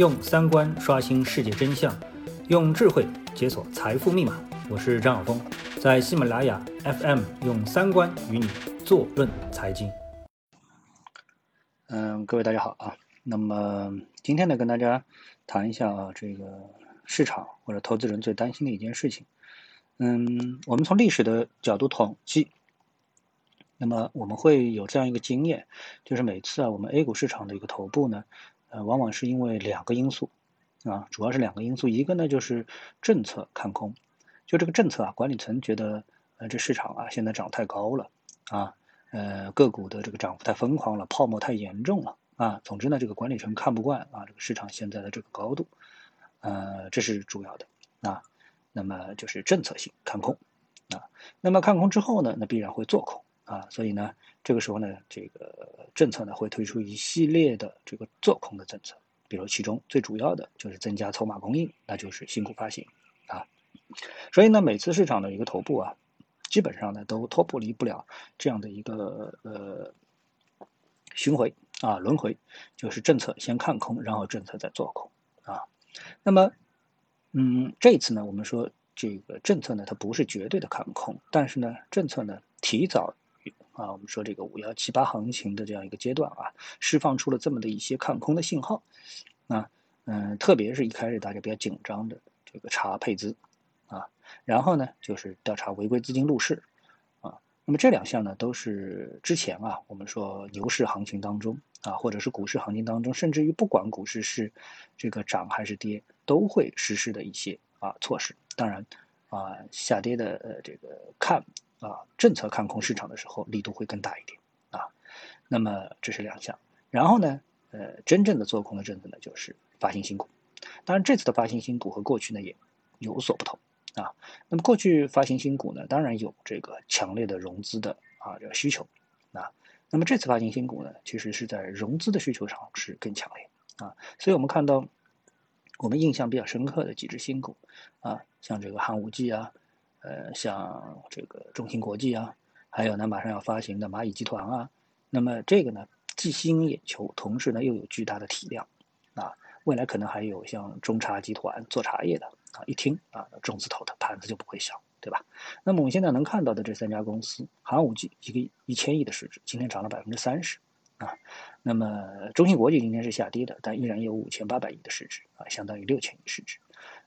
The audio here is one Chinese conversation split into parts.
用三观刷新世界真相，用智慧解锁财富密码。我是张晓峰，在喜马拉雅 FM 用三观与你坐论财经。嗯，各位大家好啊。那么今天呢，跟大家谈一下啊，这个市场或者投资人最担心的一件事情。嗯，我们从历史的角度统计，那么我们会有这样一个经验，就是每次啊，我们 A 股市场的一个头部呢。呃，往往是因为两个因素，啊，主要是两个因素，一个呢就是政策看空，就这个政策啊，管理层觉得，呃，这市场啊现在涨太高了，啊，呃，个股的这个涨幅太疯狂了，泡沫太严重了，啊，总之呢，这个管理层看不惯啊，这个市场现在的这个高度，呃，这是主要的，啊，那么就是政策性看空，啊，那么看空之后呢，那必然会做空。啊，所以呢，这个时候呢，这个政策呢会推出一系列的这个做空的政策，比如其中最主要的就是增加筹码供应，那就是新股发行啊。所以呢，每次市场的一个头部啊，基本上呢都脱不离不了这样的一个呃巡回啊轮回，就是政策先看空，然后政策再做空啊。那么，嗯，这次呢，我们说这个政策呢它不是绝对的看空，但是呢，政策呢提早。啊，我们说这个五幺七八行情的这样一个阶段啊，释放出了这么的一些看空的信号，啊，嗯，特别是一开始大家比较紧张的这个查配资，啊，然后呢就是调查违规资金入市，啊，那么这两项呢都是之前啊我们说牛市行情当中啊，或者是股市行情当中，甚至于不管股市是这个涨还是跌，都会实施的一些啊措施。当然，啊下跌的呃这个看。啊，政策看空市场的时候，力度会更大一点啊。那么这是两项，然后呢，呃，真正的做空的政策呢，就是发行新股。当然，这次的发行新股和过去呢也有所不同啊。那么过去发行新股呢，当然有这个强烈的融资的啊这个需求啊。那么这次发行新股呢，其实是在融资的需求上是更强烈啊。所以我们看到我们印象比较深刻的几只新股啊，像这个汉武纪啊。呃，像这个中芯国际啊，还有呢，马上要发行的蚂蚁集团啊，那么这个呢，既吸引眼球，同时呢又有巨大的体量，啊，未来可能还有像中茶集团做茶叶的啊，一听啊，中字头的盘子就不会小，对吧？那么我们现在能看到的这三家公司，寒武纪一个一千亿的市值，今天涨了百分之三十，啊，那么中芯国际今天是下跌的，但依然有五千八百亿的市值啊，相当于六千亿市值，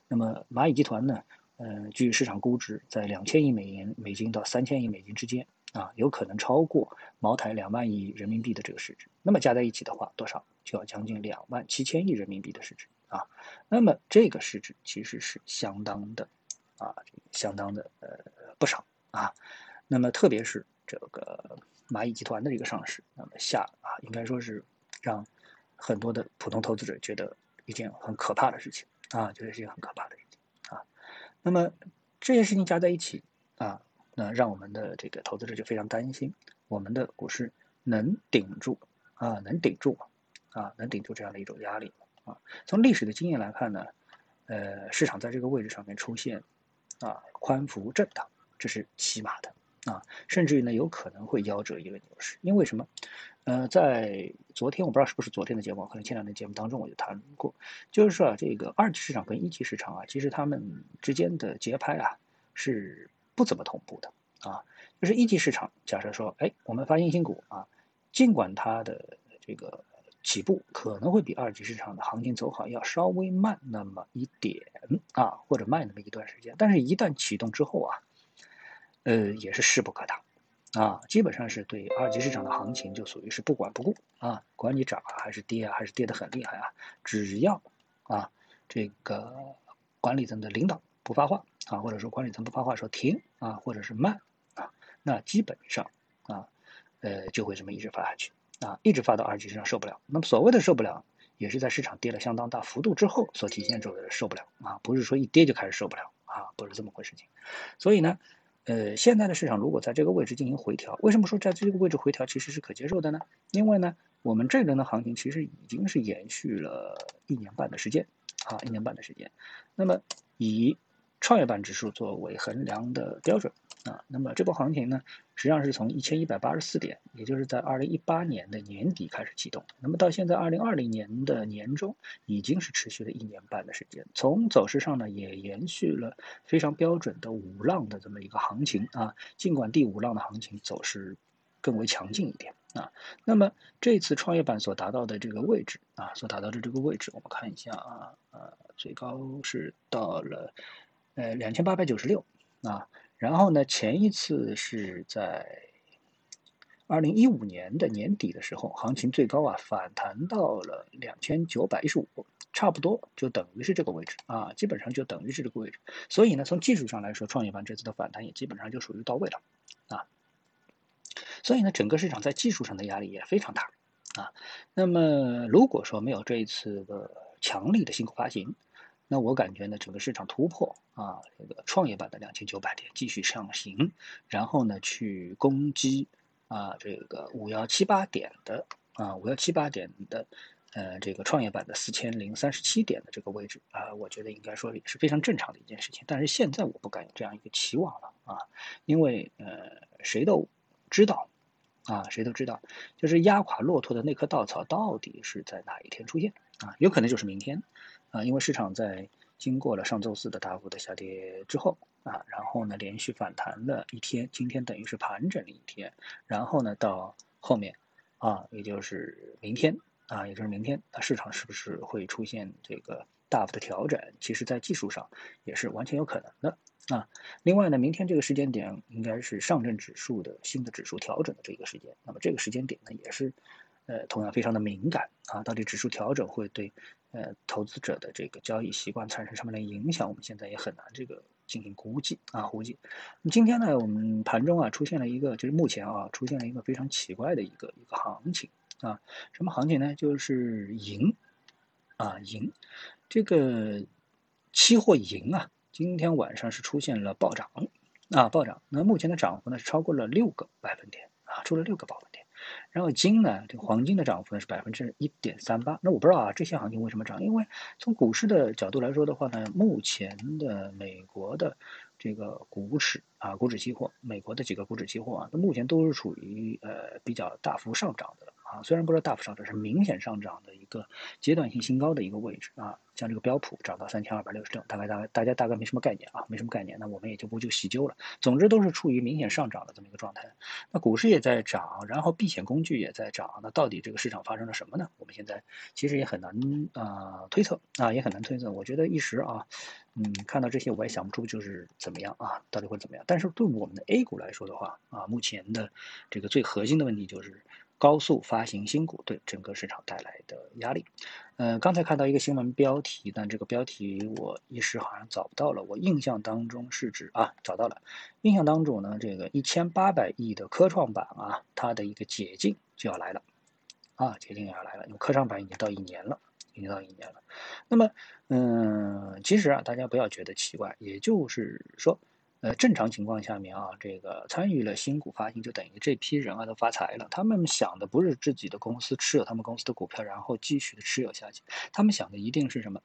那么蚂蚁集团呢？嗯，据市场估值，在两千亿美元美金到三千亿美金之间啊，有可能超过茅台两万亿人民币的这个市值。那么加在一起的话，多少就要将近两万七千亿人民币的市值啊。那么这个市值其实是相当的啊，相当的呃不少啊。那么特别是这个蚂蚁集团的这个上市，那么下啊，应该说是让很多的普通投资者觉得一件很可怕的事情啊，觉得是一件很可怕的。那么这些事情加在一起啊，那让我们的这个投资者就非常担心，我们的股市能顶住啊，能顶住啊，能顶住这样的一种压力啊。从历史的经验来看呢，呃，市场在这个位置上面出现啊宽幅震荡，这是起码的啊，甚至于呢有可能会夭折一个牛市，因为什么？呃，在昨天我不知道是不是昨天的节目，可能前两天节目当中我就谈过，就是说啊，这个二级市场跟一级市场啊，其实他们之间的节拍啊是不怎么同步的啊。就是一级市场，假设说，哎，我们发行新股啊，尽管它的这个起步可能会比二级市场的行情走好要稍微慢那么一点啊，或者慢那么一段时间，但是一旦启动之后啊，呃，也是势不可挡。啊，基本上是对二级市场的行情就属于是不管不顾啊，管你涨还是跌啊，还是跌得很厉害啊，只要啊这个管理层的领导不发话啊，或者说管理层不发话说停啊，或者是慢啊，那基本上啊呃就会这么一直发下去啊，一直发到二级市场受不了。那么所谓的受不了，也是在市场跌了相当大幅度之后所体现出来的受不了啊，不是说一跌就开始受不了啊，不是这么回事情。所以呢。呃，现在的市场如果在这个位置进行回调，为什么说在这个位置回调其实是可接受的呢？因为呢，我们这轮的行情其实已经是延续了一年半的时间，啊，一年半的时间。那么以创业板指数作为衡量的标准，啊，那么这波行情呢，实际上是从一千一百八十四点，也就是在二零一八年的年底开始启动，那么到现在二零二零年的年中，已经是持续了一年半的时间。从走势上呢，也延续了非常标准的五浪的这么一个行情啊，尽管第五浪的行情走势更为强劲一点啊。那么这次创业板所达到的这个位置啊，所达到的这个位置，我们看一下啊，呃，最高是到了呃两千八百九十六啊。然后呢，前一次是在二零一五年的年底的时候，行情最高啊反弹到了两千九百一十五，差不多就等于是这个位置啊，基本上就等于是这个位置。所以呢，从技术上来说，创业板这次的反弹也基本上就属于到位了啊。所以呢，整个市场在技术上的压力也非常大啊。那么如果说没有这一次的强力的新股发行，那我感觉呢，整个市场突破啊，这个创业板的两千九百点继续上行，然后呢去攻击啊这个五幺七八点的啊五幺七八点的呃这个创业板的四千零三十七点的这个位置啊，我觉得应该说也是非常正常的一件事情。但是现在我不敢有这样一个期望了啊，因为呃谁都知道啊谁都知道，就是压垮骆驼的那棵稻草到底是在哪一天出现啊？有可能就是明天。啊，因为市场在经过了上周四的大幅的下跌之后啊，然后呢连续反弹了一天，今天等于是盘整了一天，然后呢到后面啊，也就是明天啊，也就是明天，那市场是不是会出现这个大幅的调整？其实，在技术上也是完全有可能的啊。另外呢，明天这个时间点应该是上证指数的新的指数调整的这个时间，那么这个时间点呢，也是呃同样非常的敏感啊，到底指数调整会对？呃，投资者的这个交易习惯产生什么样的影响，我们现在也很难这个进行估计啊，估计。今天呢，我们盘中啊出现了一个，就是目前啊出现了一个非常奇怪的一个一个行情啊，什么行情呢？就是银啊银，这个期货银啊，今天晚上是出现了暴涨啊暴涨，那目前的涨幅呢是超过了六个百分点啊，出了六个百分点。然后金呢，这个黄金的涨幅呢是百分之一点三八。那我不知道啊，这些行情为什么涨？因为从股市的角度来说的话呢，目前的美国的这个股指啊，股指期货，美国的几个股指期货啊，那目前都是处于呃比较大幅上涨的。啊，虽然不是大幅上涨，是明显上涨的一个阶段性新高的一个位置啊。像这个标普涨到三千二百六十六，大概大概大家大概没什么概念啊，没什么概念，那我们也就不就细究了。总之都是处于明显上涨的这么一个状态。那股市也在涨，然后避险工具也在涨，那到底这个市场发生了什么呢？我们现在其实也很难啊推测啊，也很难推测。我觉得一时啊，嗯，看到这些我也想不出就是怎么样啊，到底会怎么样。但是对我们的 A 股来说的话啊，目前的这个最核心的问题就是。高速发行新股对整个市场带来的压力，呃，刚才看到一个新闻标题，但这个标题我一时好像找不到了。我印象当中是指啊，找到了，印象当中呢，这个一千八百亿的科创板啊，它的一个解禁就要来了，啊，解禁要来了，因为科创板已经到一年了，已经到一年了。那么，嗯，其实啊，大家不要觉得奇怪，也就是说。呃，正常情况下面啊，这个参与了新股发行，就等于这批人啊都发财了。他们想的不是自己的公司持有他们公司的股票，然后继续的持有下去。他们想的一定是什么？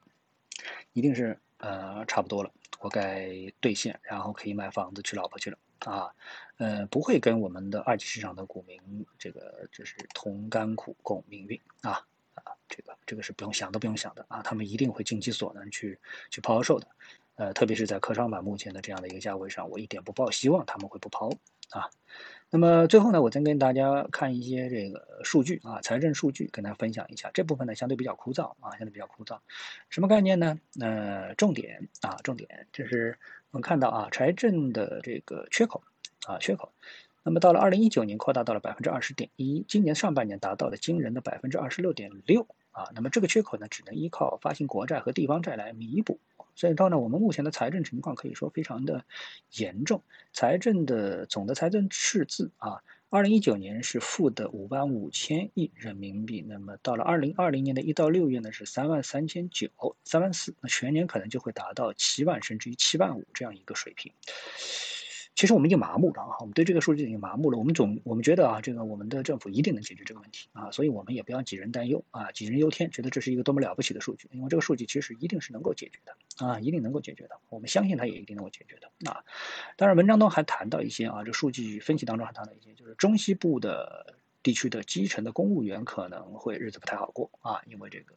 一定是呃，差不多了，我该兑现，然后可以买房子娶老婆去了啊。呃，不会跟我们的二级市场的股民这个就是同甘苦共命运啊啊，这个这个是不用想都不用想的啊。他们一定会尽其所能去去抛售的。呃，特别是在科创板目前的这样的一个价位上，我一点不抱希望他们会不抛啊。那么最后呢，我再跟大家看一些这个数据啊，财政数据跟大家分享一下。这部分呢相对比较枯燥啊，相对比较枯燥。什么概念呢？呃，重点啊，重点就是我们看到啊，财政的这个缺口啊，缺口。那么到了二零一九年扩大到了百分之二十点一，今年上半年达到了惊人的百分之二十六点六啊。那么这个缺口呢，只能依靠发行国债和地方债来弥补。所以到呢，我们目前的财政情况可以说非常的严重，财政的总的财政赤字啊，二零一九年是负的五万五千亿人民币，那么到了二零二零年的一到六月呢是三万三千九，三万四，那全年可能就会达到七万甚至于七万五这样一个水平。其实我们已经麻木了啊，我们对这个数据已经麻木了。我们总我们觉得啊，这个我们的政府一定能解决这个问题啊，所以我们也不要杞人担忧啊，杞人忧天，觉得这是一个多么了不起的数据，因为这个数据其实一定是能够解决的啊，一定能够解决的。我们相信它也一定能够解决的啊。当然，文章中还谈到一些啊，这数据分析当中还谈到一些，就是中西部的。地区的基层的公务员可能会日子不太好过啊，因为这个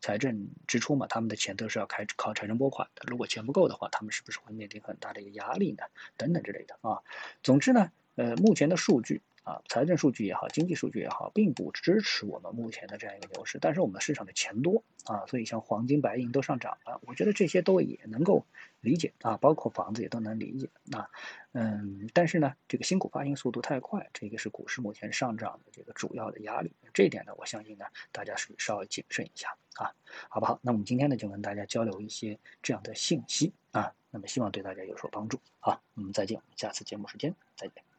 财政支出嘛，他们的钱都是要开靠财政拨款的。如果钱不够的话，他们是不是会面临很大的一个压力呢？等等之类的啊。总之呢，呃，目前的数据。啊，财政数据也好，经济数据也好，并不支持我们目前的这样一个牛市。但是我们市场的钱多啊，所以像黄金、白银都上涨了。我觉得这些都也能够理解啊，包括房子也都能理解啊。嗯，但是呢，这个新股发行速度太快，这个是股市目前上涨的这个主要的压力。这一点呢，我相信呢，大家是稍微谨慎一下啊，好不好？那我们今天呢，就跟大家交流一些这样的信息啊，那么希望对大家有所帮助。好，我们再见，我们下次节目时间再见。